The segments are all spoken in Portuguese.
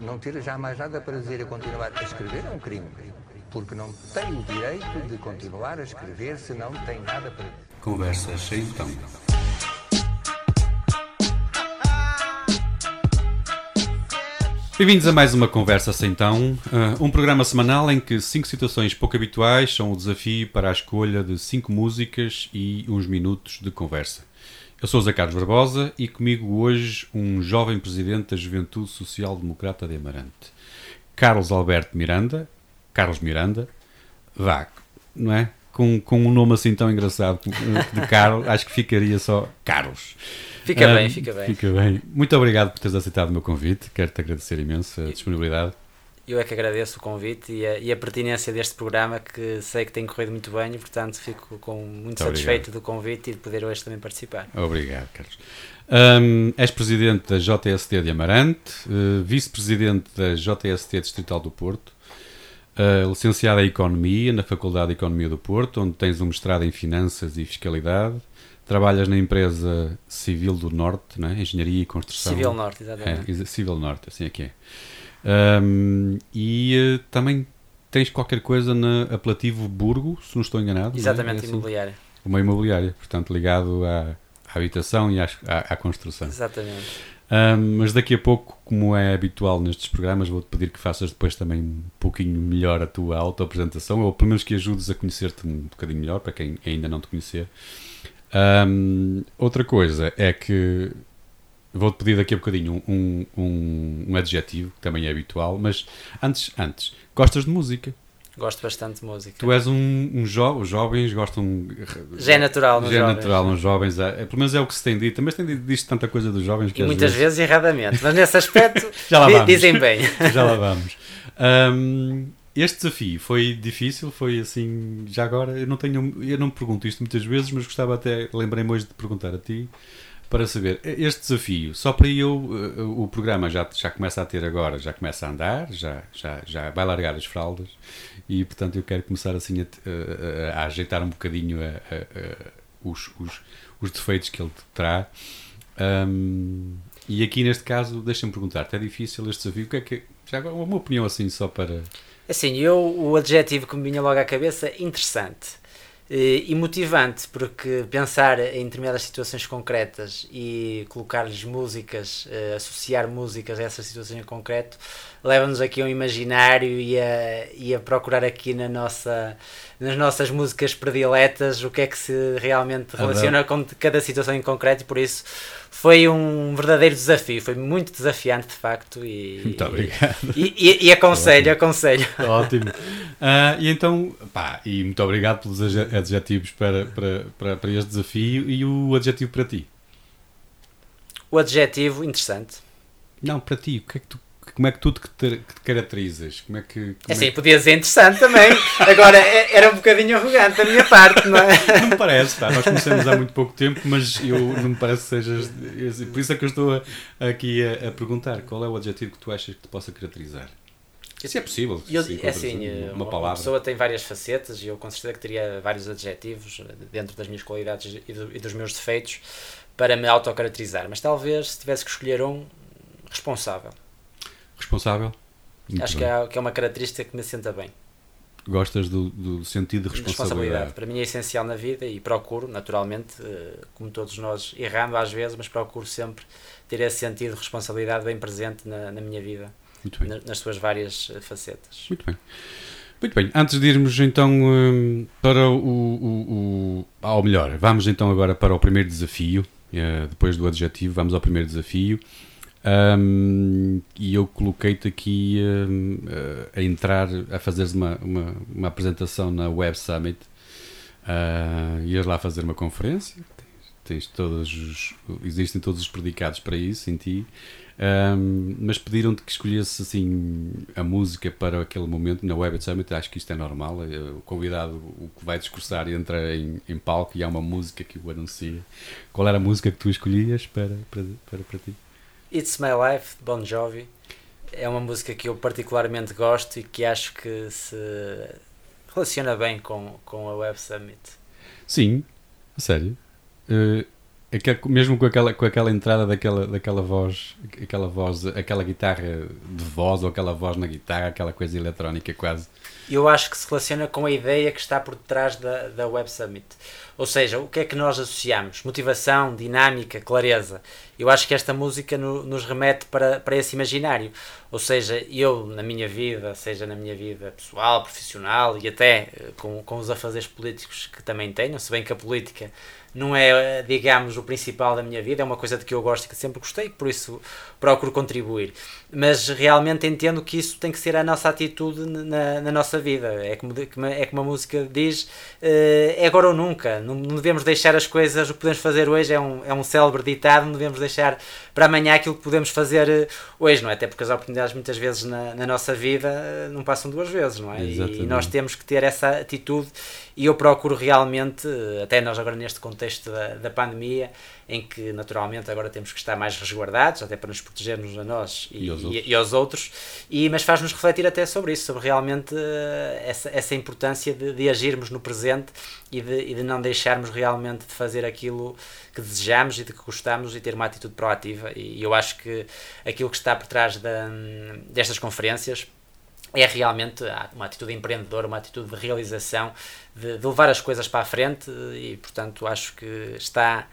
Não ter já mais nada para dizer e continuar a escrever é um crime. Porque não tem o direito de continuar a escrever se não tem nada para. Conversas sem então. Bem-vindos a mais uma Conversa Sem Tão, uh, um programa semanal em que cinco situações pouco habituais são o desafio para a escolha de cinco músicas e uns minutos de conversa. Eu sou o Zé Carlos Barbosa e comigo hoje um jovem presidente da Juventude Social Democrata de Amarante, Carlos Alberto Miranda, Carlos Miranda, vá, não é? Com, com um nome assim tão engraçado de Carlos, acho que ficaria só Carlos. Fica um, bem, fica bem. Fica bem. Muito obrigado por teres aceitado o meu convite, quero-te agradecer imenso a disponibilidade. Eu é que agradeço o convite e a, e a, pertinência deste programa, que sei que tem corrido muito bem e, portanto, fico com, muito, muito satisfeito obrigado. do convite e de poder hoje também participar. Obrigado, Carlos. Um, és presidente da JST de Amarante, uh, vice-presidente da JST Distrital do Porto, uh, licenciada em Economia na Faculdade de Economia do Porto, onde tens um mestrado em Finanças e Fiscalidade. Trabalhas na empresa Civil do Norte, né? Engenharia e Construção. Civil Norte, exatamente. É, Civil Norte, assim é que é. Um, e uh, também tens qualquer coisa na apelativo Burgo, se não estou enganado. É? Exatamente, é? assim, imobiliária. Uma imobiliária, portanto ligado à, à habitação e à, à, à construção. Exatamente. Um, mas daqui a pouco, como é habitual nestes programas, vou-te pedir que faças depois também um pouquinho melhor a tua auto-apresentação, ou pelo menos que ajudes a conhecer-te um bocadinho melhor, para quem ainda não te conhecer. Um, outra coisa é que Vou-te pedir daqui a bocadinho um, um, um, adjetivo, que também é habitual, mas antes, antes, gostas de música? Gosto bastante de música. Tu és um, um jo os jovens gostam. Já é natural nos já é jovens. natural nos jovens, é, pelo menos é o que se tem dito. Mas tem dito tanta coisa dos jovens que. E muitas vezes... vezes... erradamente, mas nesse aspecto já lá vamos. dizem bem. já lá vamos. Um, este desafio foi difícil, foi assim, já agora, eu não tenho, eu não me pergunto isto muitas vezes, mas gostava até, lembrei-me hoje de perguntar a ti, para saber este desafio, só para eu, eh, o programa já, já começa a ter agora, já começa a andar, já, já, já vai largar as fraldas e, portanto, eu quero começar assim a, a, a ajeitar um bocadinho a, os, os, os, defeitos que ele terá. Um, e aqui neste caso, deixa-me perguntar-te, é difícil este desafio? O que é que, já agora, uma opinião assim, só para. Assim, eu, o adjetivo que me vinha logo à cabeça, interessante. Eh, e motivante, porque pensar em determinadas situações concretas e colocar-lhes músicas, eh, associar músicas a essas situações em concreto, leva-nos aqui a um imaginário e a, e a procurar aqui na nossa, nas nossas músicas prediletas o que é que se realmente relaciona com cada situação em concreto e por isso foi um verdadeiro desafio, foi muito desafiante de facto e, muito obrigado. e, e, e aconselho, aconselho. Ótimo. Uh, e então, pá, e muito obrigado pelos adjetivos para, para, para, para este desafio e o adjetivo para ti. O adjetivo interessante. Não, para ti, o que é que tu como é que tu te, te caracterizas? Como é que. Como é assim, é podia ser interessante também. Agora, é, era um bocadinho arrogante da minha parte, não é? Não me parece, pá. Nós conhecemos há muito pouco tempo, mas eu não me parece que sejas. Por isso é que eu estou a, aqui a, a, perguntar qual é o adjetivo que tu achas que te possa caracterizar. Se é possível. Eu, se é assim, uma, uma palavra. pessoa tem várias facetas e eu com certeza que teria vários adjetivos dentro das minhas qualidades e, do, e dos meus defeitos para me autocaracterizar. Mas talvez, se tivesse que escolher um, responsável Responsável? Muito Acho que é, que é, uma característica que me senta bem. Gostas do, do sentido de responsabilidade. responsabilidade? Para mim é essencial na vida e procuro, naturalmente, eh, como todos nós, errando às vezes, mas procuro sempre ter esse sentido de responsabilidade bem presente na, na minha vida, nas suas várias eh, facetas. Muito bem. Muito bem, antes de irmos então um, para o, o, o. Ao melhor, vamos então agora para o primeiro desafio. Uh, depois do adjetivo, vamos ao primeiro desafio. Um, e eu coloquei-te aqui um, a entrar, a fazeres uma, uma, uma, apresentação na Web Summit. Uh, ias lá fazer uma conferência, tens, tens, todos os, existem todos os predicados para isso em ti, um, mas pediram-te que escolhesse assim a música para aquele momento na Web Summit. Acho que isto é normal. O convidado, o que vai discursar, entra em, em palco e há uma música que o anuncia. Qual era a música que tu escolhias para, para, para, para ti? It's My Life, de Bon Jovi. É uma música que eu particularmente gosto e que acho que se relaciona bem com, com a Web Summit. Sim, a sério. Uh, mesmo com aquela, com aquela entrada daquela, daquela voz, aquela voz, aquela guitarra de voz ou aquela voz na guitarra, aquela coisa eletrónica quase. Eu acho que se relaciona com a ideia que está por detrás da, da Web Summit. Ou seja, o que é que nós associamos? Motivação, dinâmica, clareza. Eu acho que esta música no, nos remete para, para esse imaginário. Ou seja, eu na minha vida, seja na minha vida pessoal, profissional e até eh, com, com os afazeres políticos que também tenho, se bem que a política não é, digamos, o principal da minha vida, é uma coisa de que eu gosto e que sempre gostei, por isso procuro contribuir. Mas realmente entendo que isso tem que ser a nossa atitude na, na nossa vida. É como, é como a música diz: eh, é agora ou nunca. Não, não devemos deixar as coisas, o que podemos fazer hoje é um, é um célebre ditado, não devemos deixar para amanhã aquilo que podemos fazer eh, hoje, não é? Até porque as oportunidades muitas vezes na, na nossa vida eh, não passam duas vezes, não é? E, e nós temos que ter essa atitude e eu procuro realmente, até nós agora neste contexto da, da pandemia, em que naturalmente agora temos que estar mais resguardados, até para nos protegermos a nós e, e, aos, outros. E, e aos outros, e, mas faz-nos refletir até sobre isso, sobre realmente uh, essa, essa importância de, de, agirmos no presente e de, e de não deixarmos realmente de fazer aquilo que desejamos e de que gostamos e ter uma atitude proativa. E eu acho que aquilo que está por trás da, destas conferências é realmente uma atitude empreendedora, uma atitude de realização, de, de, levar as coisas para a frente e, portanto, acho que está.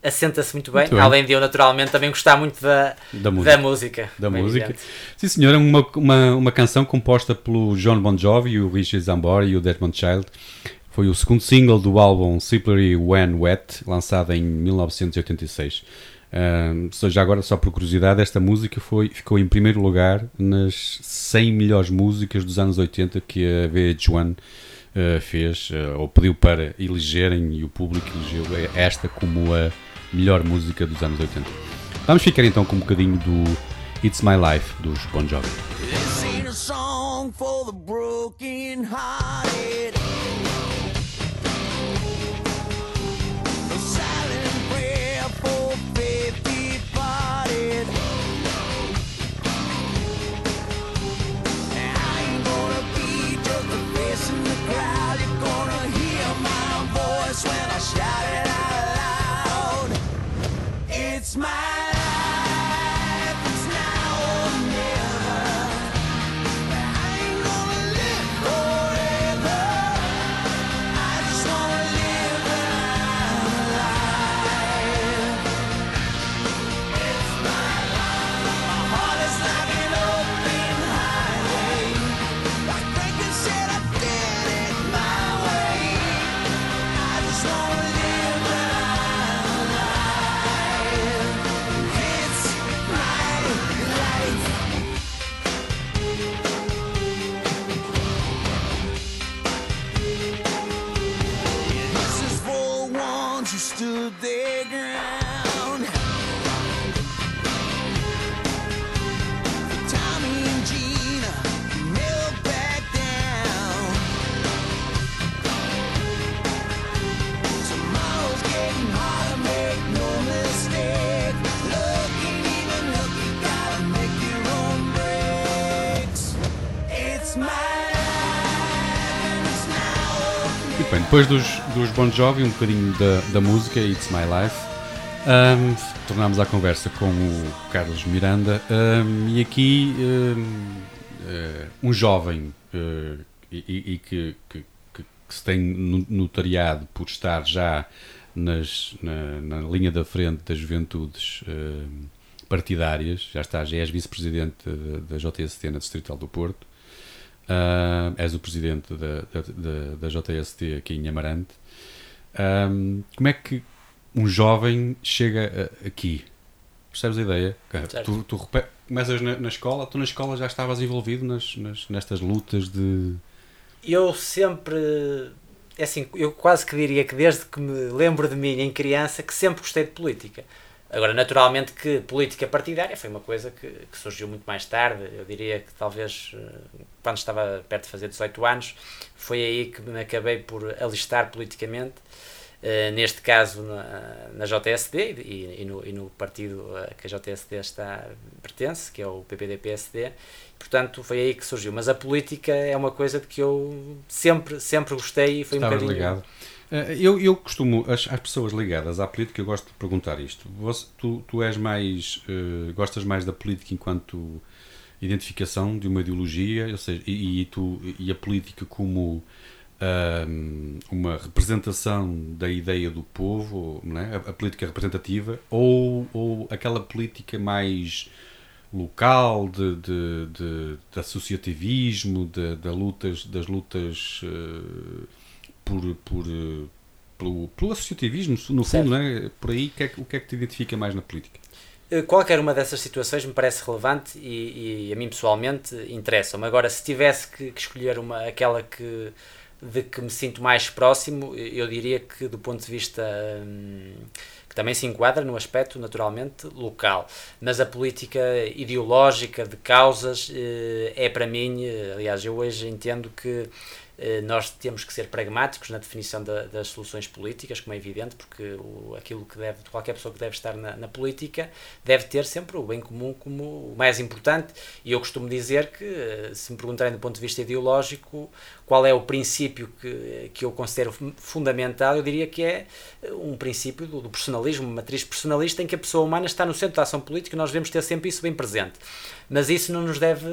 Assenta-se muito bem, muito bem, além de eu naturalmente também gostar muito da, da música. Da música, da música. Sim, senhor, é uma, uma, uma canção composta pelo John Bon Jovi, o Richard Zambora e o Desmond Child. Foi o segundo single do álbum Slippery When Wet, lançado em 1986. Já agora, só por curiosidade, esta música foi, ficou em primeiro lugar nas 100 melhores músicas dos anos 80 que a VH1 uh, fez, uh, ou pediu para elegerem, e o público elegeu esta como a melhor música dos anos 80. Vamos ficar então com um bocadinho do It's My Life dos Bon Jovi. Shout it out loud, it's mine. Depois dos, dos Bon Jovi, um bocadinho da, da música It's My Life, um, tornámos a conversa com o Carlos Miranda um, e aqui um, uh, um jovem uh, e, e que, que, que, se tem notariado por estar já nas, na, na, linha da frente das juventudes partidárias, já está, já és vice-presidente da, da JST na Distrital do Porto, Uh, és o presidente da, da, da, JST aqui em Amarante. Um, como é que um jovem chega a, aqui? Percebes a ideia? Tu, tu começas na, na, escola, tu na escola já estavas envolvido nas, nas, nestas lutas de. Eu sempre. É assim, eu quase que diria que desde que me lembro de mim em criança que sempre gostei de política. Agora, naturalmente que política partidária foi uma coisa que, que, surgiu muito mais tarde, eu diria que talvez eh, quando estava perto de fazer 18 anos, foi aí que me acabei por alistar politicamente, uh, neste caso na, na JSD e, e, no, e, no, partido que a JSD está, pertence, que é o PPD-PSD, portanto foi aí que surgiu. Mas a política é uma coisa de que eu sempre, sempre gostei e foi Estava um bocadinho... ligado eu, eu costumo, as pessoas ligadas à política, eu gosto de perguntar isto. Você, tu, tu és mais, uh, gostas mais da política enquanto identificação de uma ideologia, ou seja, e, e, tu, e a política como uh, uma representação da ideia do povo, é? a, a política representativa, ou, ou aquela política mais local de, de, de, de associativismo, de, de, lutas, das lutas uh, por, por, uh, pelo, pelo associativismo, no fundo, é? por aí, que é, o que é que te identifica mais na política? Eh, qualquer uma dessas situações me parece relevante e, e a mim pessoalmente interessa-me. Agora, se tivesse que, que, escolher uma, aquela que, de que me sinto mais próximo, eu diria que do ponto de vista hum, que também se enquadra no aspecto naturalmente local, mas a política ideológica de causas eh, é para mim, eh, aliás, eu hoje entendo que eh, nós temos que ser pragmáticos na definição da, das soluções políticas, como é evidente, porque o, aquilo que deve, qualquer pessoa que deve estar na, na, política deve ter sempre o bem comum como o mais importante. E eu costumo dizer que, eh, se me perguntarem do ponto de vista ideológico, qual é o princípio que, que eu considero fundamental, eu diria que é eh, um princípio do, do personalismo, uma matriz personalista em que a pessoa humana está no centro da ação política e nós devemos ter sempre isso bem presente. Mas isso não nos deve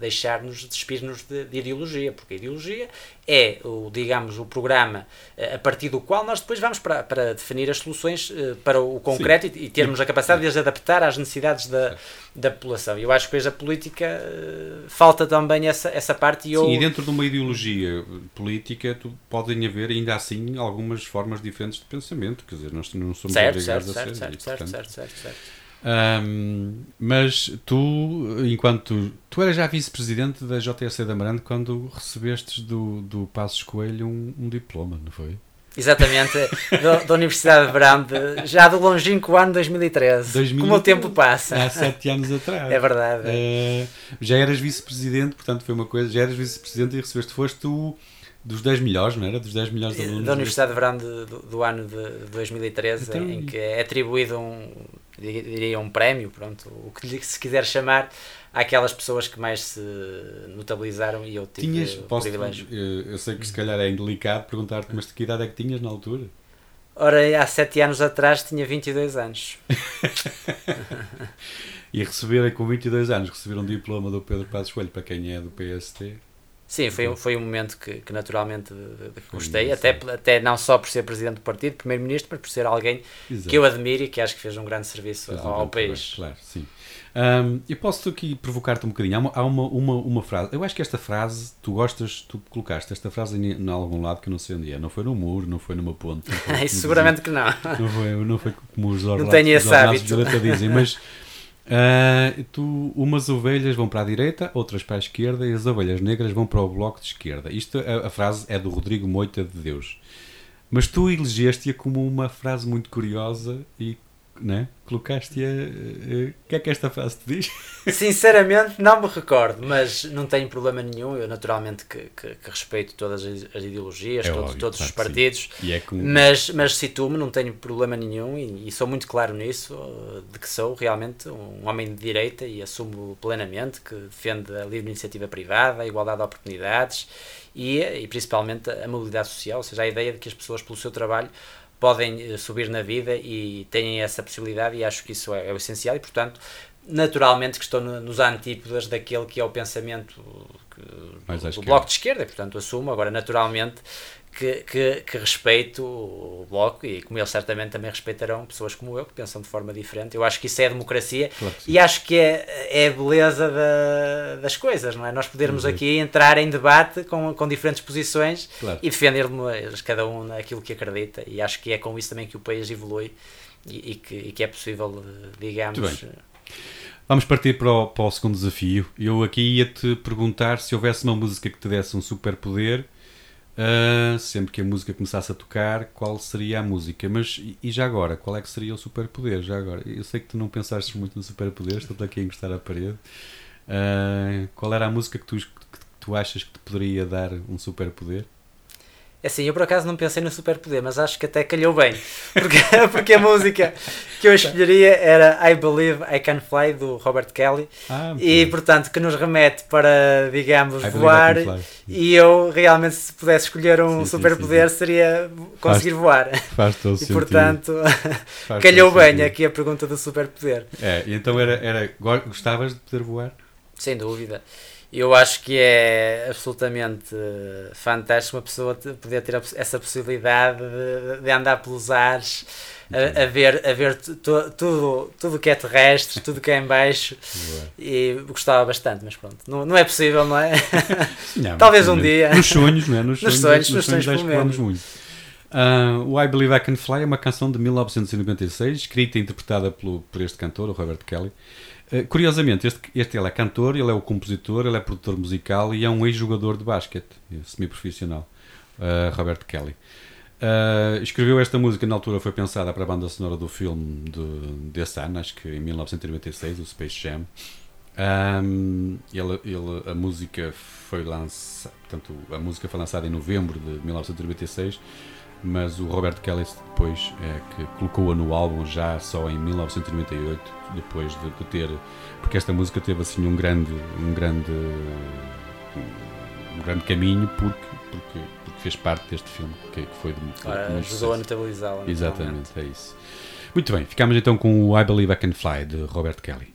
deixar-nos despir-nos de, de, ideologia, porque a ideologia é, o, digamos, o programa eh, a partir do qual nós depois vamos para, para definir as soluções eh, para o concreto e, e, termos a capacidade de as adaptar às necessidades da, da população. Eu acho que hoje a política eh, falta também essa, essa parte. E eu... Sim, e dentro de uma ideologia política tu, podem haver ainda assim algumas formas diferentes de pensamento, quer dizer, nós não somos certo, obrigados certo, a ser. Certo, certo, certo, certo, certo. Um, mas tu, enquanto tu eras já vice-presidente da JSC da Amarante quando recebestes do, do Passos Coelho um, um diploma, não foi? Exatamente, da, da Universidade de Brande, já do longínquo ano 2013. 2013 como o tempo passa. Há sete anos atrás. É verdade. Uh, já eras vice-presidente, portanto foi uma coisa, já eras vice-presidente e recebeste, foste tu dos 10 melhores, não era? Dos 10 melhores alunos. Da Universidade de Brande do, do, ano de 2013, então, em que é atribuído um, diria um prémio, pronto, o que se quiser chamar, àquelas pessoas que mais se notabilizaram e eu tive tinhas, posso, privilégio. Eu, eu sei que se calhar é indelicado perguntar-te, mas de que idade é que tinhas na altura? Ora, há 7 anos atrás tinha 22 anos. e receber com 22 anos, receber um diploma do Pedro Passos Coelho, para quem é do PST, Sim, foi, foi um momento que, que naturalmente gostei, até, até não só por ser presidente do partido, primeiro-ministro, mas por ser alguém Exato. que eu admiro e que acho que fez um grande serviço fez ao, um país. Claro, sim. Um, eu posso aqui provocar-te um bocadinho. Há, uma, há uma, uma, uma, frase. Eu acho que esta frase, tu gostas, tu colocaste esta frase em, em algum lado que eu não sei onde é. Não foi no muro, não foi numa ponte. Foi, seguramente que não. Não foi, não foi como os orlados, não tenho esse hábito. dizem, mas Uh, tu, umas ovelhas vão para a direita, outras para a esquerda e as ovelhas negras vão para o bloco de esquerda. Isto, a, a frase é do Rodrigo Moita de Deus. Mas tu elegeste-a como uma frase muito curiosa e né? Colocaste-a. O que é que esta frase te diz? Sinceramente, não me recordo, mas não tenho problema nenhum. Eu, naturalmente, que, que, que respeito todas as ideologias, é todos, óbvio, todos os partidos, é como... mas, mas situo-me, não tenho problema nenhum e, e, sou muito claro nisso, de que sou realmente um homem de direita e assumo plenamente que defende a livre iniciativa privada, a igualdade de oportunidades e, e principalmente a mobilidade social, ou seja, a ideia de que as pessoas, pelo seu trabalho, podem eh, subir na vida e têm essa possibilidade e acho que isso é, é o essencial. E portanto naturalmente que estou no, nos antípodas daquele que é o pensamento que, do, do bloco de esquerda, e, portanto assumo. Agora naturalmente que, que, que, respeito o Bloco e como eles certamente também respeitarão pessoas como eu que pensam de forma diferente. Eu acho que isso é democracia claro e acho que é, é a beleza da, das coisas, não é? Nós podermos uhum. aqui entrar em debate com, com diferentes posições claro. e defendermos cada um aquilo que acredita e acho que é com isso também que o país evolui e, e, que, e que, é possível, digamos... Vamos partir para o, para o segundo desafio. Eu aqui ia-te perguntar se houvesse uma música que te desse um superpoder poder Uh, sempre que a música começasse a tocar, qual seria a música? Mas e já agora, qual é que seria o superpoder? Já agora, eu sei que tu não pensaste muito no superpoder, estou aqui a encostar à parede. Uh, qual era a música que tu, que tu achas que te poderia dar um superpoder? É assim, eu por acaso não pensei no superpoder, mas acho que até calhou bem. Porque, porque a música que eu escolheria era I Believe I Can Fly, do Robert Kelly. Ah, e, portanto, que nos remete para, digamos, I voar. E eu, realmente, se pudesse escolher um superpoder, seria conseguir voar. Faz todo E, sentido. portanto, Faz calhou bem sentido. aqui a pergunta do superpoder. É, e então era, era. go- Gostavas de poder voar? Sem dúvida. Eu acho que é absolutamente eh, fantástico uma pessoa poder ter essa possibilidade de, de andar pelos ares, a, a ver, a ver tu- tu- tudo tudo que é terrestre, tudo que é em baixo. E gostava bastante, mas pronto, não, não é possível, não é? Não, Talvez um dia. Nos sonhos, não é? Nos, Nos sonhos, sonhos, nos nos sonhos, pelo que falamos menos. muito. Ah, o I Believe I Can Fly é uma canção de 1996, escrita e interpretada pelo, por este cantor, o Robert Kelly. Ah, curiosamente, este, este ele é cantor, ele é o compositor, ele é produtor musical e é um ex-jogador de basquete, semi-profissional, ah, Robert Kelly. Ah, escreveu esta música, na altura foi pensada para a banda sonora do filme de, desse ano, acho que em 1996, o Space Jam. Um, ele, ele- a música foi lançada, portanto, a música foi lançada em novembro de 1996, mas o Robert Kelly depois é que colocou-a no álbum já só em 1998, depois de, de ter, porque esta música teve assim um grande, um grande, um grande caminho porque, porque, porque fez parte deste filme que, que foi de, Ora, muito ajudou a notabilizá-la. Exatamente, é isso. Muito bem, ficamos então com o I Believe I Can Fly de Robert Kelly.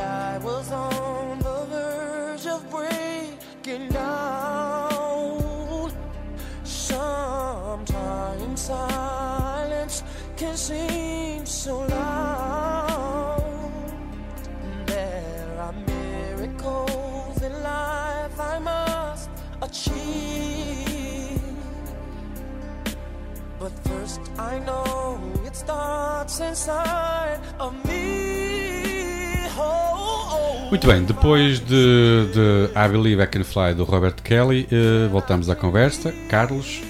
I was on the verge of breaking down. Sometimes silence can seem so loud. I know it starts inside of me. Oh, oh. Muito bem, depois de, de I Believe I Can Fly do Robert Kelly, eh, voltamos à conversa. Carlos,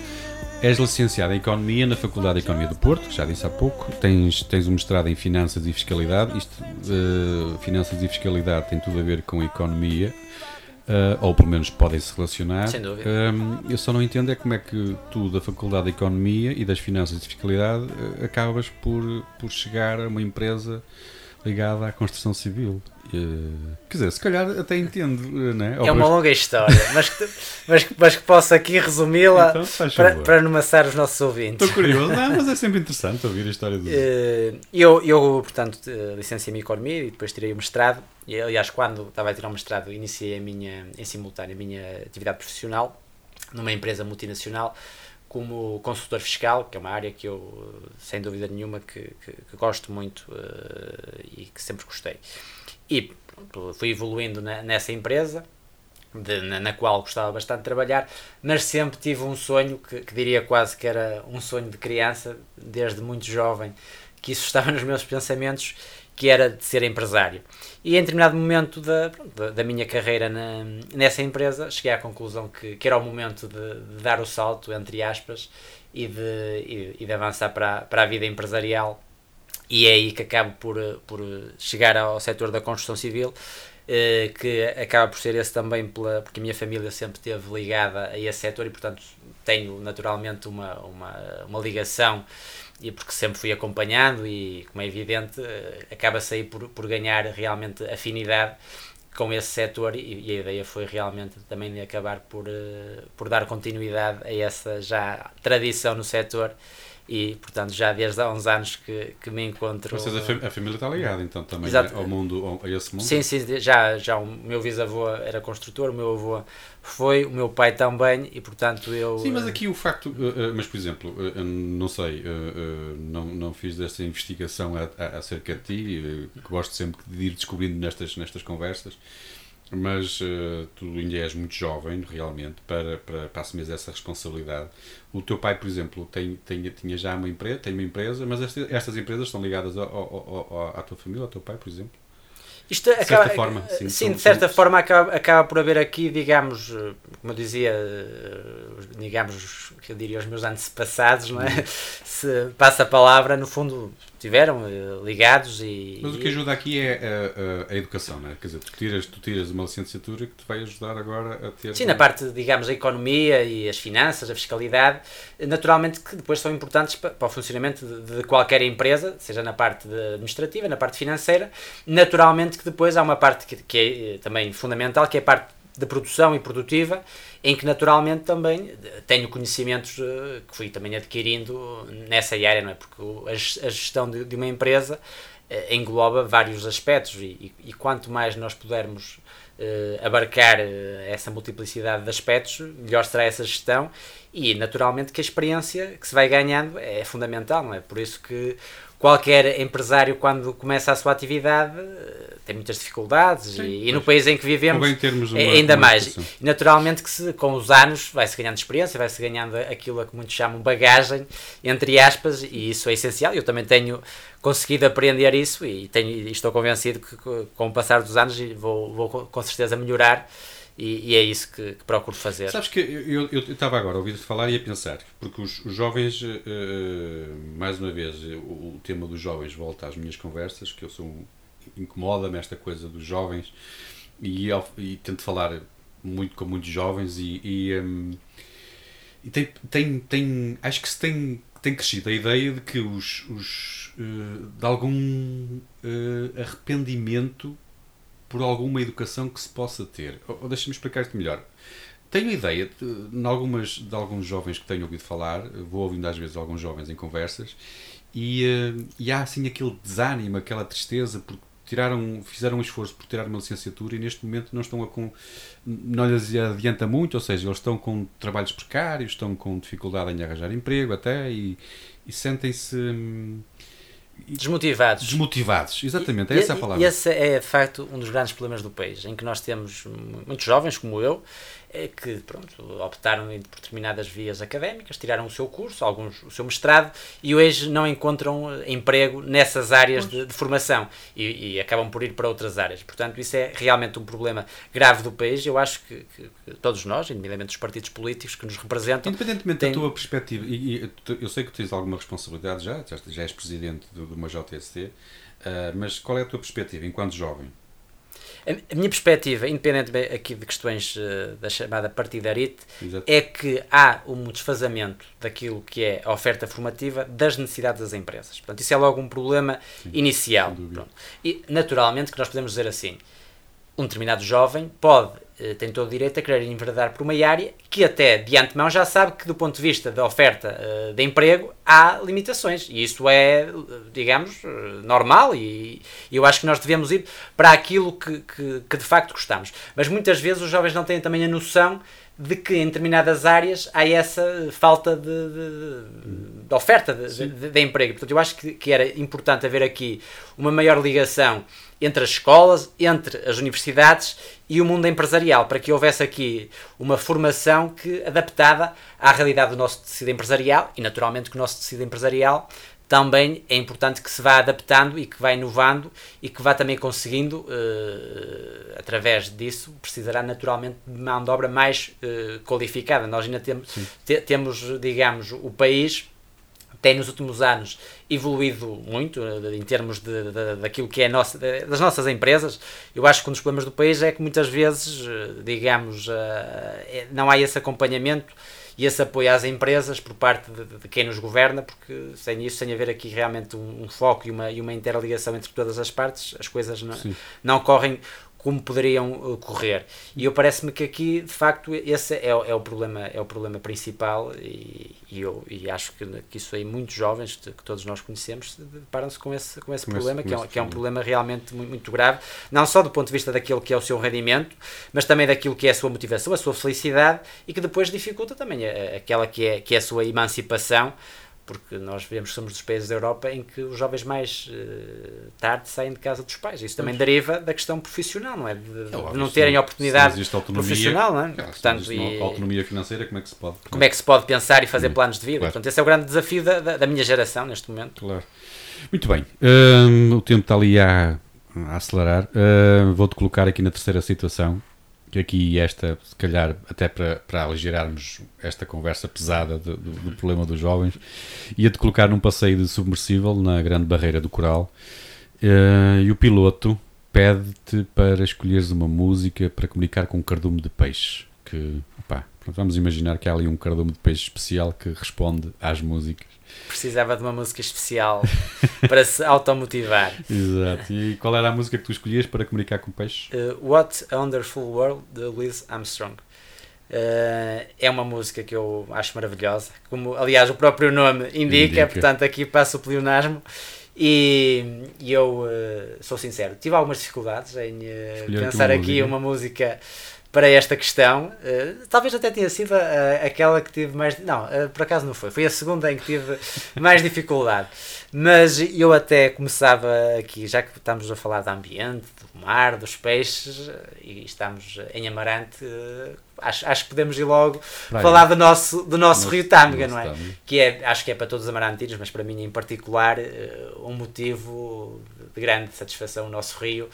és licenciado em Economia na Faculdade de Economia do Porto, que já disse há pouco. Tens, tens um mestrado em Finanças e Fiscalidade. Isto, eh, Finanças e Fiscalidade tem tudo a ver com Economia, eh, ou pelo menos podem se relacionar. Sem dúvida. Hum, eu só não entendo é como é que tu, da Faculdade de Economia e das Finanças e Fiscalidade, eh, acabas por, por chegar a uma empresa ligada à construção civil. Eh, quer dizer, se calhar até entendo, eh, né? É uma longa história, mas que, mas, que- mas que posso aqui resumi-la Então, para, para não maçar os nossos ouvintes. Estou curioso, não, mas é sempre interessante ouvir a história do. Eh, Eu, eu portanto, licenciei-me em Economia e depois tirei o mestrado. E, aliás, quando estava a tirar o mestrado, iniciei a minha, em simultâneo a minha atividade profissional numa empresa multinacional como consultor fiscal, que é uma área que eu, sem dúvida nenhuma, que, que- que gosto muito eh, e que sempre gostei. E fui evoluindo na- nessa empresa, de- na, na qual gostava bastante de trabalhar, mas sempre tive um sonho que, que diria quase que era um sonho de criança, desde muito jovem, que isso estava nos meus pensamentos, que era de ser empresário. E em determinado momento da, da, da minha carreira na, nessa empresa, cheguei à conclusão que, que era o momento de, de dar o salto, entre aspas, e de, e, e de avançar para, para a vida empresarial. E é aí que acabo por, por chegar ao setor da construção civil, eh, que acaba por ser esse também, pela, porque a minha família sempre esteve ligada a esse setor e, portanto, tenho naturalmente uma, uma, uma ligação e porque sempre fui acompanhando e, como é evidente, eh, acaba-se aí por, por ganhar realmente afinidade com esse setor e, e, a ideia foi realmente também de acabar por, por dar continuidade a essa já tradição no setor e portanto já desde há uns anos que, que me encontro seja, a, fam a família está ligada então também Exato. ao mundo, a esse mundo? Sim, sim, já, já o meu bisavô era construtor, o meu avô foi, o meu pai também e portanto eu... Sim, mas aqui o facto, uh, uh, mas por exemplo, não sei, não, não fiz dessa investigação acerca de ti, que gosto sempre de ir descobrindo nestas, nestas conversas, mas uh, tu ainda és muito jovem, realmente, para, para, para assumir essa responsabilidade. O teu pai, por exemplo, tem, tem, tinha já uma empresa, tem uma empresa, mas estas, estas empresas estão ligadas ao, ao, ao, à tua família, ao teu pai, por exemplo? Isto de certa forma, sim, sim de certa forma acaba, acaba por haver aqui, digamos, eh, como eu dizia, eh, digamos, que eu diria os meus antepassados, não é? Uhum. Se passa a palavra, no fundo, tiveram eh, ligados e... Mas o que ajuda aqui é a, a, a, educação, não é? Quer dizer, tu tiras, tu tiras uma licenciatura que te vai ajudar agora a ter... Sim, na parte, digamos, a economia e as finanças, a fiscalidade, naturalmente que depois são importantes para, para o funcionamento de, de, qualquer empresa, seja na parte administrativa, na parte financeira, naturalmente que depois há uma parte que, que é eh, também fundamental, que é a parte de produção e produtiva, em que naturalmente também tenho conhecimentos eh, que fui também adquirindo nessa área, não é? Porque a gestão de, uma empresa eh, engloba vários aspectos e, e, quanto mais nós pudermos abarcar essa multiplicidade de aspectos, melhor será essa gestão e naturalmente que a experiência que se vai ganhando é fundamental, não é? Por isso que qualquer empresário, quando começa a sua atividade, tem muitas dificuldades Sim, e, e, no país em que vivemos uma, ainda mais. E, naturalmente que se, com os anos vai-se ganhando experiência, vai-se ganhando aquilo a que muitos chamam bagagem, entre aspas, e isso é essencial. Eu também tenho conseguido aprender isso e, tenho, e estou convencido que com o passar dos anos vou, vou com certeza melhorar. E, e, é isso que, que, procuro fazer. Sabes que eu, eu, estava agora a ouvir-te falar e a pensar, porque os, os jovens, uh, mais uma vez, o, o, tema dos jovens volta às minhas conversas, que eu sou um, incomoda-me esta coisa dos jovens e, e, tento falar muito com muitos jovens e, e, um, e tem, tem, tem, acho que se tem, tem crescido a ideia de que os, os uh, de algum uh, arrependimento por alguma educação que se possa ter. Ou, ou deixa-me explicar isto melhor. Tenho ideia de, de, algumas, de alguns jovens que tenho ouvido falar, vou ouvindo às vezes alguns jovens em conversas, e, e há assim aquele desânimo, aquela tristeza, porque tiraram, fizeram um esforço por tirar uma licenciatura e neste momento não estão a com, não lhes adianta muito, ou seja, eles estão com trabalhos precários, estão com dificuldade em arranjar emprego até e, e sentem-se hum, Desmotivados. Desmotivados, exatamente, é e, essa a palavra. E esse é, de facto, um dos grandes problemas do país, em que nós temos muitos jovens, como eu, é que pronto, optaram por determinadas vias académicas, tiraram o seu curso, alguns o seu mestrado, e hoje não encontram eh, emprego nessas áreas de, de, formação e, e, acabam por ir para outras áreas. Portanto, isso é realmente um problema grave do país. Eu acho que, que, que todos nós, independentemente dos partidos políticos que nos representam. Independentemente da tua perspectiva, e, e, eu sei que tens alguma responsabilidade já, já és presidente de uma JST, uh, mas qual é a tua perspectiva enquanto jovem? A minha perspectiva, independentemente aqui de questões uh, da chamada partidarite, Exato. é que há um desfazamento daquilo que é a oferta formativa das necessidades das empresas. Portanto, isso é logo um problema Sim, inicial. E, naturalmente, que nós podemos dizer assim, um determinado jovem pode tem todo o direito a querer enverdar por uma área que até de antemão já sabe que do ponto de vista da oferta uh, de emprego há limitações e isso é, digamos, uh, normal e, e, eu acho que nós devemos ir para aquilo que, que, que, de facto gostamos. Mas muitas vezes os jovens não têm também a noção de que em determinadas áreas há essa falta de, de, de oferta de, de, emprego. Portanto, eu acho que, que era importante haver aqui uma maior ligação entre as escolas, entre as universidades e o mundo empresarial, para que houvesse aqui uma formação que adaptada à realidade do nosso tecido empresarial e naturalmente que o nosso tecido empresarial também é importante que se vá adaptando e que vá inovando e que vá também conseguindo, uh, através disso, precisará naturalmente de mão de obra mais uh, qualificada. Nós ainda temos, te, temos, digamos, o país tem nos últimos anos evoluído muito eh, em termos de, de, daquilo que é nossa, das nossas empresas. Eu acho que um dos problemas do país é que muitas vezes, digamos, não há esse acompanhamento e esse apoio às empresas por parte de, de quem nos governa, porque sem isso, sem haver aqui realmente um, um, foco e uma, e uma interligação entre todas as partes, as coisas não, não correm como poderiam correr. E eu parece-me que aqui, de facto, esse é, é, o, problema, é o problema principal e, e eu e acho que, que isso aí muitos jovens, que todos nós conhecemos, deparam-se com esse, com esse com problema, esse, que, é um, que é um problema realmente muito, muito grave, não só do ponto de vista daquilo que é o seu rendimento, mas também daquilo que é a sua motivação, a sua felicidade e que depois dificulta também aquela que é, que é a sua emancipação porque nós vemos que somos dos países da Europa em que os jovens mais uh, tarde saem de casa dos pais. Isso também deriva da questão profissional, não é? De, é óbvio, não terem não, oportunidade profissional, não é? Claro, Portanto, e, autonomia financeira, como é que se pode? Como é que se pode pensar e fazer hum, planos de vida? Claro. Portanto, esse é o grande desafio da, da, da minha geração neste momento. Claro. Muito bem. Um, o tempo está ali a, a acelerar. Uh, Vou-te colocar aqui na terceira situação aqui esta, se calhar, até para, para aligerarmos esta conversa pesada do, do, do problema dos jovens, ia-te colocar num passeio de submersível na grande barreira do coral uh, e o piloto pede-te para escolheres uma música para comunicar com um cardume de peixe. Que, vamos imaginar que há ali um cardume de peixe especial que responde às músicas precisava de uma música especial para se automotivar. Exato. E qual era a música que tu escolhias para comunicar com o peixe? Uh, What a Wonderful World, de Louis Armstrong. Uh, é uma música que eu acho maravilhosa, como aliás o próprio nome indica, indica. portanto aqui passo o pleonasmo. E, e eu uh, sou sincero, tive algumas dificuldades em uh, pensar aqui música. uma música para esta questão. Uh, talvez até tenha sido uh, aquela que tive mais. Não, uh, por acaso não foi. Foi a segunda em que tive mais dificuldade. Mas eu até começava aqui, já que estamos a falar de ambiente, do mar, dos peixes, e estamos em Amarante, acho, acho que podemos ir logo Vai, falar do nosso, do nosso, nosso Rio Tâmega, não é? Que é, acho que é para todos os amarantinos, mas para mim em particular, um motivo de grande satisfação o nosso rio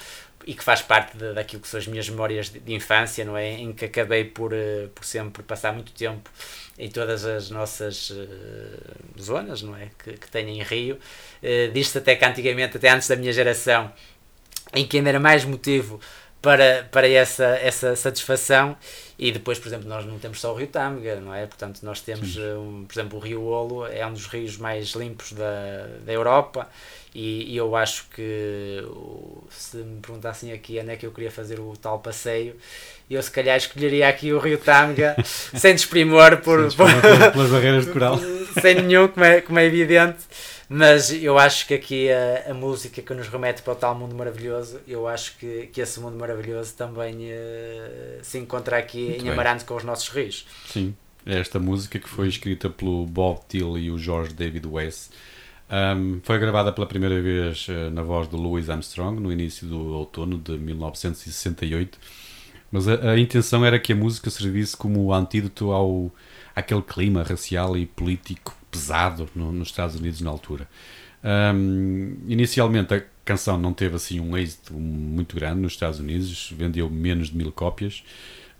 e que faz parte de, daquilo que são as minhas memórias de, de, infância, não é? Em que acabei por, uh, por sempre passar muito tempo em todas as nossas uh, zonas, não é? Que, que tenho em Rio. Uh, Diz-se até que antigamente, até antes da minha geração, em que ainda era mais motivo para, para essa, essa satisfação e depois, por exemplo, nós não temos só o Rio Tâmega, não é? Portanto, nós temos, um, por exemplo, o Rio Olo é um dos rios mais limpos da, da Europa e, e, eu acho que se me perguntassem aqui onde é que eu queria fazer o tal passeio, eu se calhar escolheria aqui o Rio Tâmega, sem desprimor por, sem por, pelas barreiras de coral. sem nenhum, como é, como é evidente. Mas eu acho que aqui a, a, música que nos remete para o tal mundo maravilhoso, eu acho que, que esse mundo maravilhoso também uh, se encontra aqui Muito em Amarante com os nossos rios. Sim, é esta música que foi escrita pelo Bob Till e o George David Weiss. Um, foi gravada pela primeira vez uh, na voz de Louis Armstrong no início do outono de 1968, mas a, a, intenção era que a música servisse como antídoto ao àquele clima racial e político pesado no, nos Estados Unidos na altura. Um, inicialmente a canção não teve assim um êxito muito grande nos Estados Unidos, vendeu menos de mil cópias,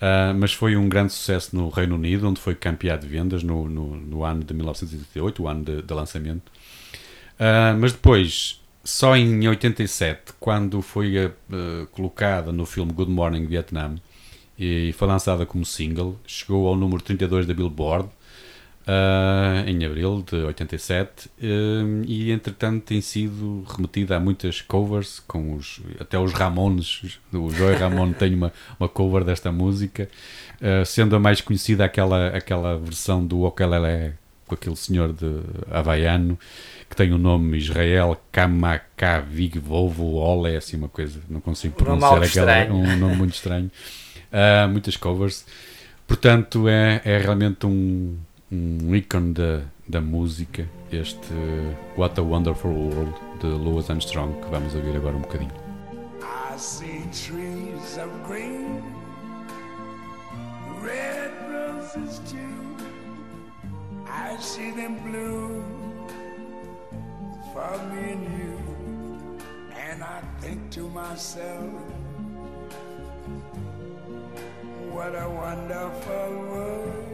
uh, mas foi um grande sucesso no Reino Unido, onde foi campeão de vendas no, no, no ano de 1988, o ano de, de lançamento. Uh, mas depois, só em 87, quando foi uh, colocada no filme Good Morning Vietnam e foi lançada como single, chegou ao número 32 da Billboard uh, em abril de 87 e entretanto tem sido remetida a muitas covers com os, até os Ramones o Joey Ramone tem uma, uma cover desta música sendo a mais conhecida aquela, aquela versão do Okelele com aquele senhor de havaiano que tem o nome Israel Kamakavig Volvo Ole, assim uma coisa, não consigo pronunciar aquela, um nome muito estranho. Uh, muitas covers. Portanto, é, é realmente um, um ícone da, da música, este What a Wonderful World de Louis Armstrong, que vamos ouvir agora um bocadinho. I see trees of green, red roses too. I see them blue. for me and you. And I think to myself, what a wonderful world.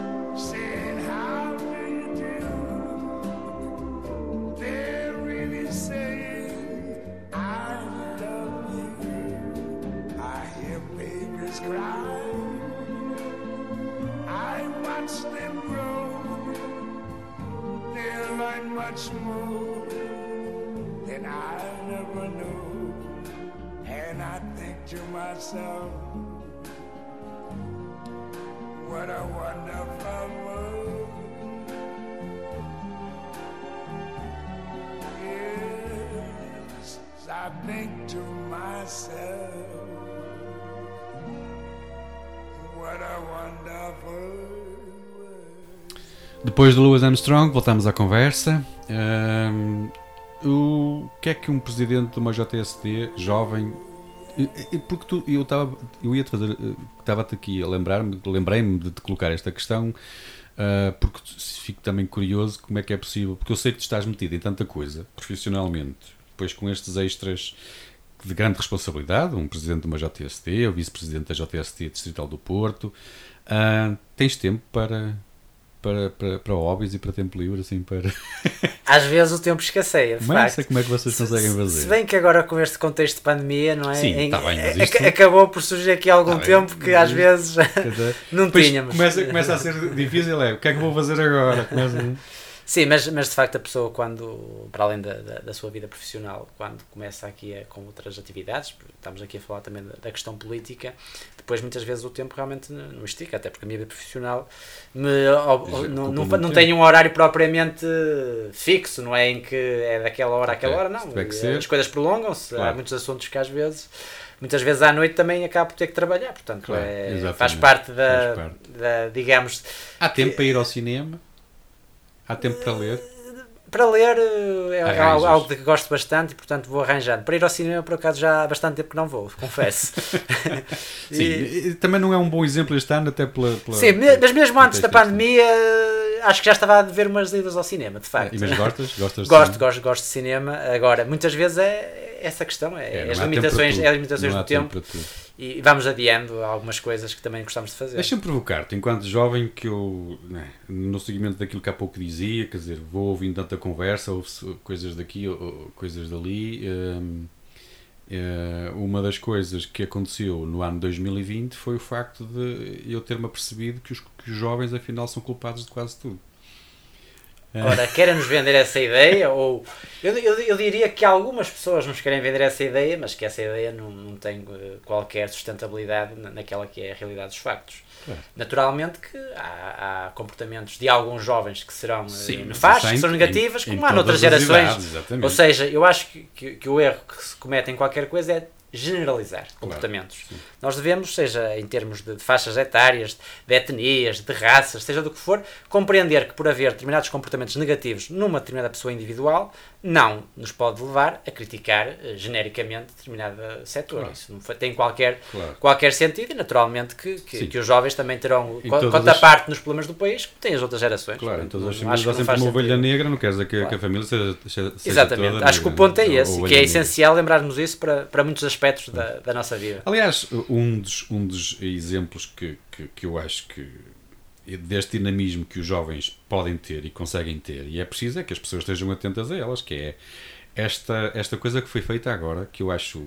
myself, what a wonderful world. Yes, I think to myself, what a wonderful. Depois de Louis Armstrong, voltamos à conversa. Ahm, o que é que um presidente de uma JSD jovem. Porque tu, eu estava. Eu ia-te fazer. eh, Estava-te aqui a lembrar-me, lembrei-me de te colocar esta questão, ah, porque fico também curioso como é que é possível. Porque eu sei que tu estás metido em tanta coisa, profissionalmente, depois com estes extras de grande responsabilidade, um presidente de uma JST, o vice-presidente da JST Distrital do Porto. Ah, tens tempo para, para, para, para hobbies e para tempo livre, assim, para... Às vezes o tempo escasseia, de Mas facto. como é que vocês conseguem Se- fazer? Se bem que agora com este contexto de pandemia, não é? Sim, Em- tá bem, mas isto- Acabou por surgir aqui algum Tá bem, tempo que mas às vezes não Depois tínhamos. Começa, começa a ser difícil, é, o que é que vou fazer agora? Começa- Sim, mas, mas de facto a pessoa quando, para além da, da, da sua vida profissional, quando começa aqui a, com outras atividades, estamos aqui a falar também da, da questão política, depois muitas vezes o tempo realmente não estica, até porque a minha vida profissional me, Ocupa não, não, muito não tem um horário propriamente fixo, não é em que é daquela hora àquela Ok, hora, não. que. As coisas prolongam-se, há Claro. muitos assuntos que às vezes, muitas vezes à noite também acabo por ter que trabalhar, portanto Claro, é- faz parte da, Faz parte. da, digamos, Há tempo para ir ao cinema? Há tempo para ler? Para ler eh, é Arranjas. algo, que gosto bastante e portanto vou arranjando. Para ir ao cinema por acaso já há bastante tempo que não vou, confesso. Sim, E- também não é um bom exemplo este ano, até pela... pela Sim, mas mesmo antes da pandemia eh, acho que já estava a ver umas idas ao cinema, de facto. E mas gostas? Gostas de Gosto, cinema? gosto, gosto de cinema. Agora, muitas vezes é essa questão, é, É, as limitações, é as limitações do tempo, e vamos adiando algumas coisas que também gostamos de fazer. Deixa-me provocar-te, enquanto jovem, que eu, né, no seguimento daquilo que há pouco dizia, quer dizer, vou ouvindo tanta conversa, ouve-se coisas daqui, ou- ou coisas dali. hum, eh, uma das coisas que aconteceu no ano 2020 foi o facto de eu ter-me apercebido que os, que os jovens, afinal, são culpados de quase tudo. Ora, querem-nos vender essa ideia? Ou eu, eu, eu diria que algumas pessoas nos querem vender essa ideia, mas que essa ideia não, não tem eh, qualquer sustentabilidade na- naquela que é a realidade dos factos. Claro. Naturalmente que há, há comportamentos de alguns jovens que serão eh, Sim, nefastos, há que em- são negativas, em- em como há noutras gerações. idades. Ou seja, eu acho que, que, que o erro que se comete em qualquer coisa é generalizar comportamentos. sim. Nós devemos, seja em termos de, de faixas etárias, de etnias, de raças, seja do que for, compreender que por haver determinados comportamentos negativos numa determinada pessoa individual, não nos pode levar a criticar eh, genericamente determinado setor. Claro. Isso não foi- tem qualquer, Claro. qualquer sentido e naturalmente que, que, que os jovens também terão Em co- todas quanta as- parte nos problemas do país que têm as outras gerações. Claro, em todas as famílias que há sempre uma ovelha negra, não quer dizer que, que Claro. a família seja, seja Exatamente, acho que o ponto é esse, que é negra. essencial lembrarmos isso para, para muitos aspectos da, da nossa vida. Aliás, um dos, um dos exemplos que, que, que eu acho que deste dinamismo que os jovens podem ter e conseguem ter, e é preciso é que as pessoas estejam atentas a elas, que é esta, esta coisa que foi feita agora, que eu acho,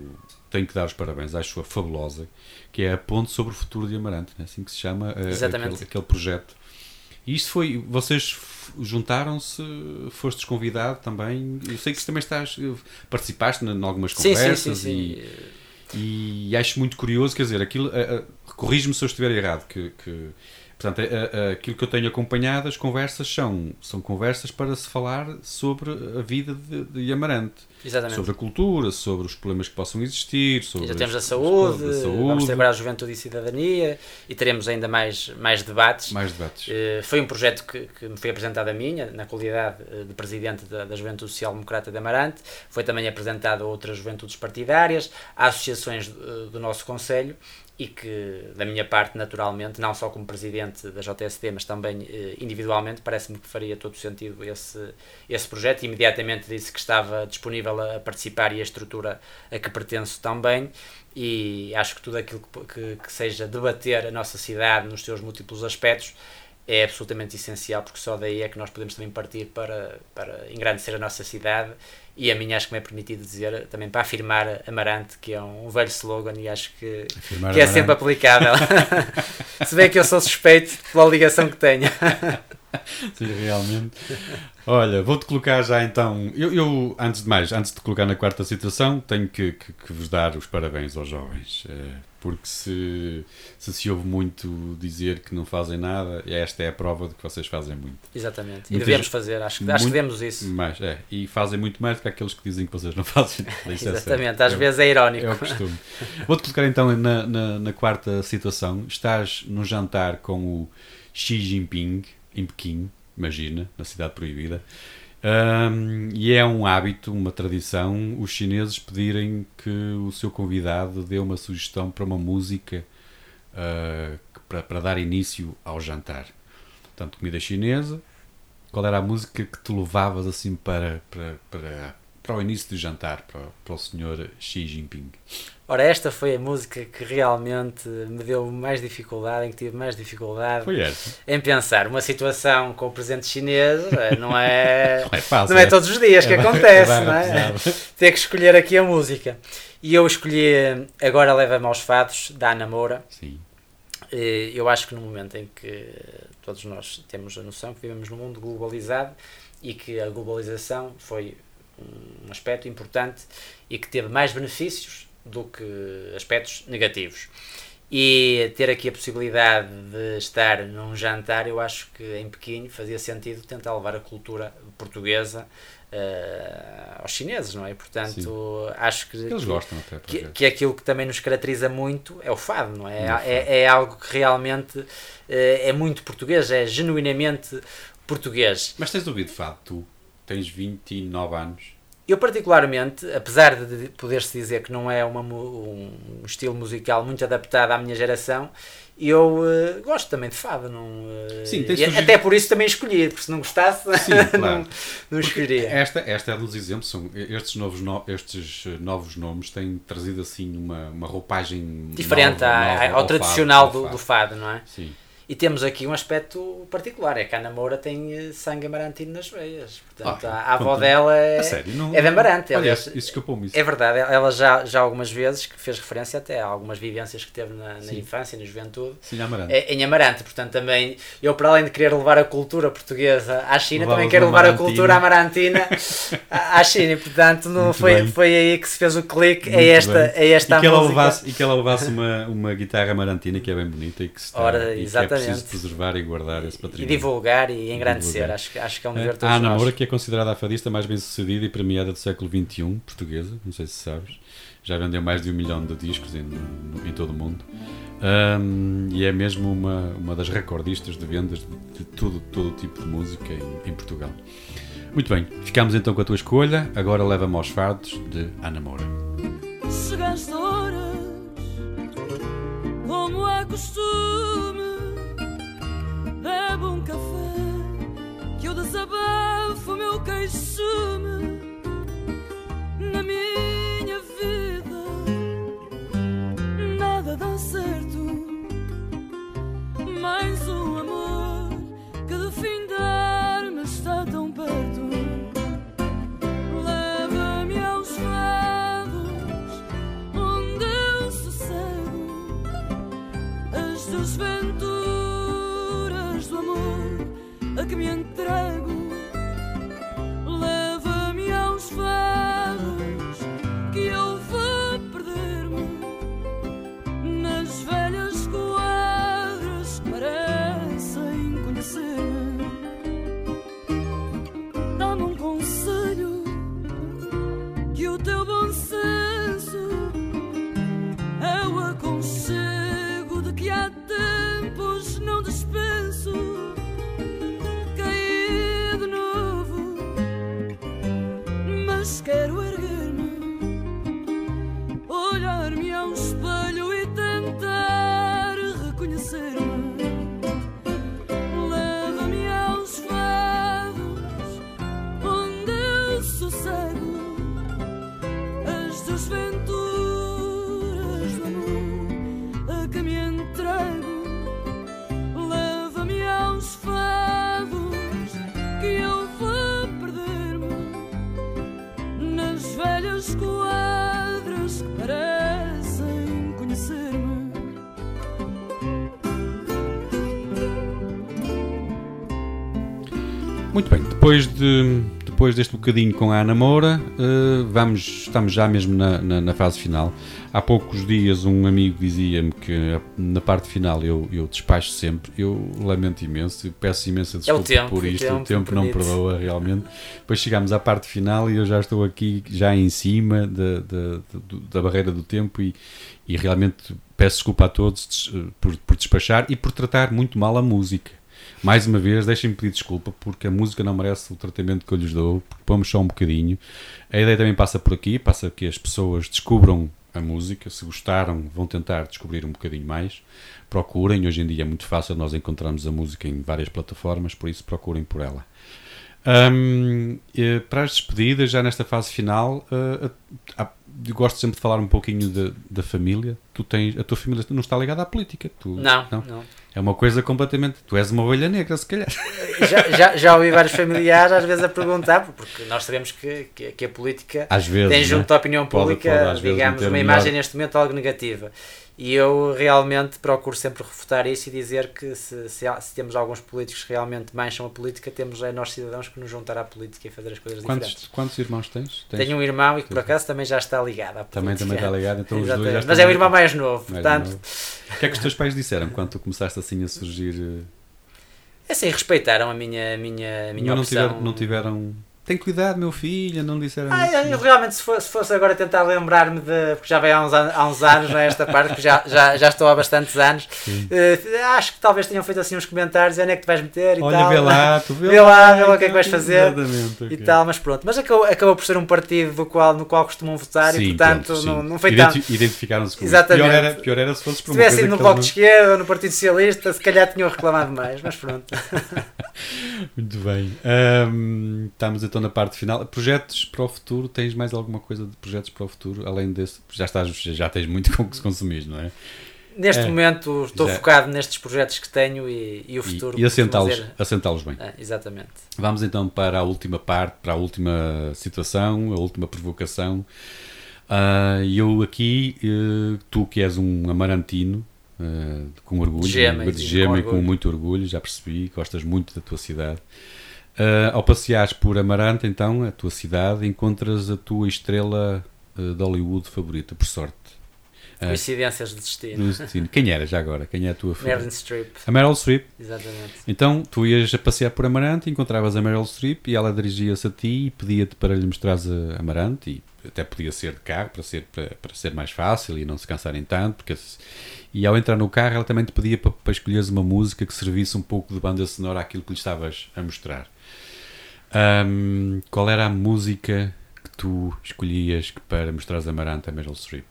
tenho que dar os parabéns, acho-a fabulosa, que é a ponte sobre o futuro de Amarante, não é assim que se chama, eh. Aquele, aquele projeto E isto foi, vocês juntaram-se, fostes convidado também. Eu sei que também estás, participaste em algumas Sim, sim, conversas sim, sim. E, e acho muito curioso, quer dizer, aquilo, a- a- corrige-me se eu estiver errado, que, que- portanto, a- a- aquilo que eu tenho acompanhado, as conversas são, são conversas para se falar sobre a vida de, de Amarante. Exatamente. Sobre a cultura, sobre os problemas que possam existir, sobre Já temos a saúde, a vamos agora a juventude e cidadania e teremos ainda mais, mais debates. mais debates. Eh, Foi um projeto que, que me foi apresentado a minha, na qualidade eh, de presidente da, da Juventude Social Democrata de Amarante. Foi também apresentado a outras juventudes partidárias, a associações eh, do nosso Conselho e que, da minha parte, naturalmente, não só como presidente da JSD, mas também eh, individualmente, parece-me que faria todo sentido esse, esse projeto. Imediatamente disse que estava disponível a participar e a estrutura a que pertenço também. E acho que tudo aquilo que, que, que seja debater a nossa cidade nos seus múltiplos aspectos é absolutamente essencial, porque só daí é que nós podemos também partir para, para engrandecer a nossa cidade e a mim acho que me é permitido dizer também para afirmar Amarante, que é um, um velho slogan e acho que, Afirmar que é Amarante. sempre aplicável. Se bem que eu sou suspeito pela ligação que tenho. Sim, realmente. Olha, vou-te colocar já então. Eu, eu, antes de mais, antes de colocar na quarta situação, tenho que, que- que vos dar os parabéns aos jovens. eh, Porque se, se se ouve muito dizer que não fazem nada, esta é a prova de que vocês fazem muito. Exatamente. E devemos fazer, acho, que- acho que muito- devemos isso. Mas, é, e fazem muito mais do que aqueles que dizem que vocês não fazem é. Exatamente, às É- vezes é irónico. É o costume. Vou-te colocar então na, na, na quarta situação. Estás num jantar com o Xi Jinping em Pequim, imagina, na Cidade Proibida. Ahm, e é um hábito, uma tradição, os chineses pedirem que o seu convidado dê uma sugestão para uma música que- para, para dar início ao jantar. Portanto, comida chinesa. Qual era a música que te levavas assim para, para, para, para o início do jantar, para, para o senhor Xi Jinping? Ora, esta foi a música que realmente me deu mais dificuldade, em que tive mais dificuldade em pensar. Uma situação com o presidente chinês não é, Não é fácil. não é todos os dias que É acontece, barra não é? Ter que escolher aqui a música. E eu escolhi Agora Leva-me aos Fados, da Ana Moura. Sim. Eu acho que no momento em que todos nós temos a noção que vivemos num mundo globalizado e que a globalização foi um aspecto importante e que teve mais benefícios do que aspectos negativos. E ter aqui a possibilidade de estar num jantar, eu acho que em Pequim fazia sentido tentar levar a cultura portuguesa eh, aos chineses, não é? Portanto, acho que Eles que- gostam até. que, acaso. que aquilo que também nos caracteriza muito é o fado, não é? É. É, é algo que realmente eh, é muito português, é genuinamente português. Mas tens ouvido fado, tu tens 29 anos. Eu particularmente, apesar de poder-se dizer que não é uma um estilo musical muito adaptado à minha geração, eu eh, gosto também de fado. Não, eh, Sim, e surgido- Até por isso também escolhi, porque se não gostasse, Sim, claro. não, não escolheria. Esta, esta é um dos exemplos. São, estes, novos, no- estes eh, novos nomes têm trazido assim uma, uma roupagem Diferente nova, nova ao, fado, tradicional ao do, fado. do fado, não é? Sim. E temos aqui um aspecto particular, é que a Ana Moura tem eh, sangue amarantino nas veias. Portanto, Ah, a, a avó dela é, A sério? Não, é de Amarante. Olha, aliás, isso escapou-me isso. é verdade, ela já, já algumas vezes que fez referência até a algumas vivências que teve na, na infância, na juventude, Sim, Amarante. é, em Amarante. Portanto, também, eu para além de querer levar a cultura portuguesa à China, Levavas também quero levar a cultura amarantina à, China. E, portanto, não Muito foi, bem. foi aí que se fez o clique, Muito é esta, bem. é esta e que ela música. levasse, e que ela levasse uma, uma guitarra amarantina que é bem bonita e que, se está, Ora, e é preciso preservar e guardar esse E património. divulgar e engrandecer, divulgar. acho, que- acho que é um dever de A todos Ana nós. Moura, que é considerada a fadista mais bem sucedida e premiada do século XXI, portuguesa, não sei se sabes, já vendeu mais de um milhão de discos em, em todo o mundo. Ahm, e é mesmo uma, uma das recordistas de vendas de, de todo, todo tipo de música em, em Portugal. Muito bem, ficamos então com a tua escolha. Agora leva-me aos fardos de Ana Moura. Chegaste horas, como é costume, bebo um café, que eu desabafo o meu queixume na minha vida. Nada dá certo, mais um amor que de findar-me está tão perto. Leva-me aos fados onde eu sossego as do que me entrego. Muito bem, depois, de, depois deste bocadinho com a Ana Moura, eh, vamos, estamos já mesmo na, na, na fase final. Há poucos dias um amigo dizia-me que na parte final eu, eu despacho sempre. Eu lamento imenso, peço imensa É o desculpa tempo, por o isto. O tempo tempo não perdoa realmente. Depois chegamos à parte final e eu já estou aqui, já em cima da, da, da barreira do tempo e, e realmente peço desculpa a todos des- por, por despachar e por tratar muito mal a música. Mais uma vez, deixem-me pedir desculpa porque a música não merece o tratamento que eu lhes dou, porque pomos só um bocadinho. A ideia também passa por aqui, passa que as pessoas descubram a música, se gostaram, vão tentar descobrir um bocadinho mais. Procurem, hoje em dia é muito fácil nós encontrarmos a música em várias plataformas, por isso procurem por ela. Hum, eh, para as despedidas, já nesta fase final, a- a- eu gosto sempre de falar um pouquinho da, família. Tu tens, a tua família não está ligada à política. Tu, Não, não. É uma coisa completamente. Tu és uma ovelha negra, se calhar. Já, já, já ouvi vários familiares às vezes a perguntar, porque nós sabemos que, que, que a política vezes. tem né? junto à opinião Pode- pública, pode vezes digamos, uma melhor- imagem neste momento algo negativa. E eu realmente procuro sempre refutar isso e dizer que se, se, há- se temos alguns políticos que realmente mancham a política, temos é nós cidadãos que nos juntar à política e fazer as coisas diferentes. Quantos, quantos irmãos tens? tens? Tenho um irmão e que por acaso também já está ligado à Também, política. também está ligado, então os dois já Mas é o irmão mais novo, Mais portanto, novo. O que é que os teus pais disseram quando tu começaste assim a surgir? eh, é assim, respeitaram a minha, minha, minha não, não, opção. tiveram, não tiveram. Tem cuidado, meu filho, não disseram Ah, isso. eu, realmente, se fosse, se fosse agora tentar lembrar-me de. Porque já veio há uns, há uns anos nesta parte, porque já, já, já estou há bastantes anos. eh, acho que talvez tenham feito assim uns comentários: onde é que te vais meter e Olha, tal. vê lá, tu vê, Vê lá, vê lá o que é que vais fazer. Exatamente, E ok. tal, mas pronto. Mas acabou, acabou por ser um partido do qual, no qual costumam votar e Sim, portanto pronto, não, não foi tanto. Identi- Identificaram-se com Exatamente. Pior era, pior era se fosses Se tivesse ido no que Bloco de Esquerda ou no Partido Socialista, se calhar tinham reclamado mais, mas pronto. não- Muito bem. Ahm, estamos então na parte final. Projetos para o futuro? Tens mais alguma coisa de projetos para o futuro? Além desse, já, estás, já tens muito com que se consumir, não é? Neste É. momento estou Já. focado nestes projetos que tenho e, e o E, futuro. e assentá-los dizer- assentá-los bem. É, exatamente. Vamos então para a última parte, para a última situação, a última provocação. Ah, eu aqui, eh, tu que és um amarantino, eh, com orgulho, De gema, de e gema com e com muito orgulho, já percebi, gostas muito da tua cidade. Ah, ao passeares por Amarante, então, a tua cidade, encontras a tua estrela eh, de Hollywood favorita, por sorte. Ah, Coincidências de destino. no destino. Quem era já agora? Quem é a tua favorita? Meryl Streep, A Meryl Streep. exatamente. Então, tu ias a passear por Amarante, encontravas a Meryl Streep e ela dirigia-se a ti e pedia-te para lhe mostrares a Amarante e até podia ser de carro para ser, para, para ser mais fácil e não se cansarem tanto. Porque, e ao entrar no carro, ela também te pedia para, para escolheres uma música que servisse um pouco de banda sonora àquilo que lhe estavas a mostrar. Ahm, qual era a música que tu escolhias para mostrares a Amarante a Meryl Streep?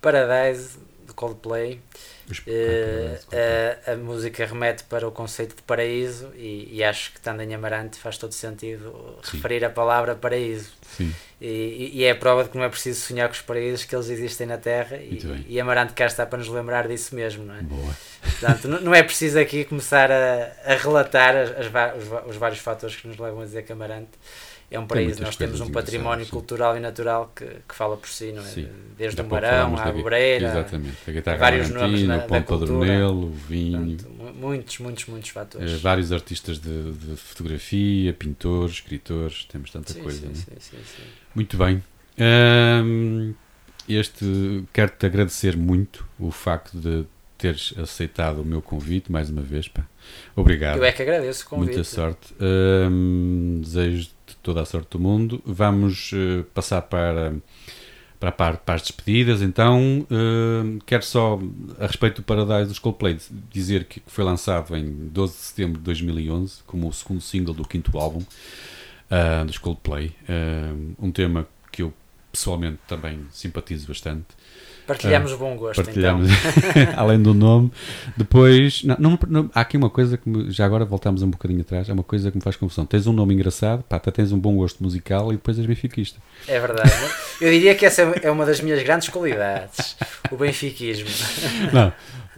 Paradise, Coldplay. Eh, a, a música remete para o conceito de paraíso e, e acho que estando em Amarante faz todo sentido Sim. referir a palavra paraíso. E, e é a prova de que não é preciso sonhar com os paraísos, que eles existem na Terra e, e Amarante cá está para nos lembrar disso mesmo, não é? Boa. Portanto, não, é preciso aqui começar a, a relatar as, as os, os vários fatores que nos levam a dizer que Amarante é um muitas Nós temos um património sim. cultural e natural que, que fala por si, não é? Sim. Desde o à da Exatamente. A guitarra vários nomes na- o da pão cultura. o vinho. portanto, muitos, muitos, muitos fatores. eh, vários artistas de, de fotografia, pintores, escritores, temos tanta sim, coisa. é? sim, sim, sim. Muito bem. Ahm, este quero-te agradecer muito o facto de teres aceitado o meu convite mais uma vez. Pá. Obrigado. Eu é que agradeço o convite. Muita sorte. Desejo-te toda a sorte do mundo. Vamos eh, passar para, para, parte, para as despedidas. Então, ahm, quero só, a respeito do Paradise dos Coldplay, dizer que foi lançado em 12 de setembro de 2011 como o segundo single do quinto álbum ah, dos Coldplay. Um tema que eu pessoalmente também simpatizo bastante. Partilhamos o bom gosto, Ah, Partilhamos, então. além do nome. Depois, não, não- não- há aqui uma coisa que me- já agora voltamos um bocadinho atrás. É uma coisa que me faz confusão. Tens um nome engraçado, pá, até tens um bom gosto musical e depois és benfiquista. É verdade. Eu diria que essa é uma das minhas grandes qualidades. O benfiquismo. Não,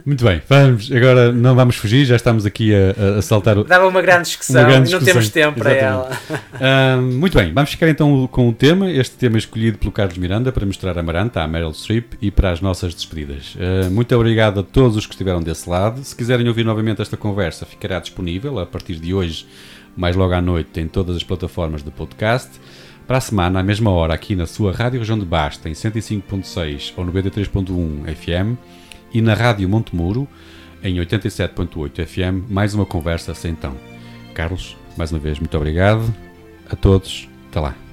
muito bem, vamos. Agora não vamos fugir, já estamos aqui a, a- saltar o. Dava uma grande discussão Uma grande e não discussão, temos tempo para ela. muito bem, vamos ficar então com o tema. Este tema é escolhido pelo Carlos Miranda para mostrar a Maranta, à Meryl Streep e para as nossas despedidas. Ah, muito obrigado a todos os que estiveram desse lado. Se quiserem ouvir novamente esta conversa, ficará disponível a partir de hoje, mais logo à noite, em todas as plataformas de podcast. Para a semana, à mesma hora, aqui na sua Rádio Região de Basta, em 105.6 ou 93.1 FM e na Rádio Montemuro, em 87.8 FM, mais uma conversa sem então. Carlos, mais uma vez, muito obrigado a todos. Até lá.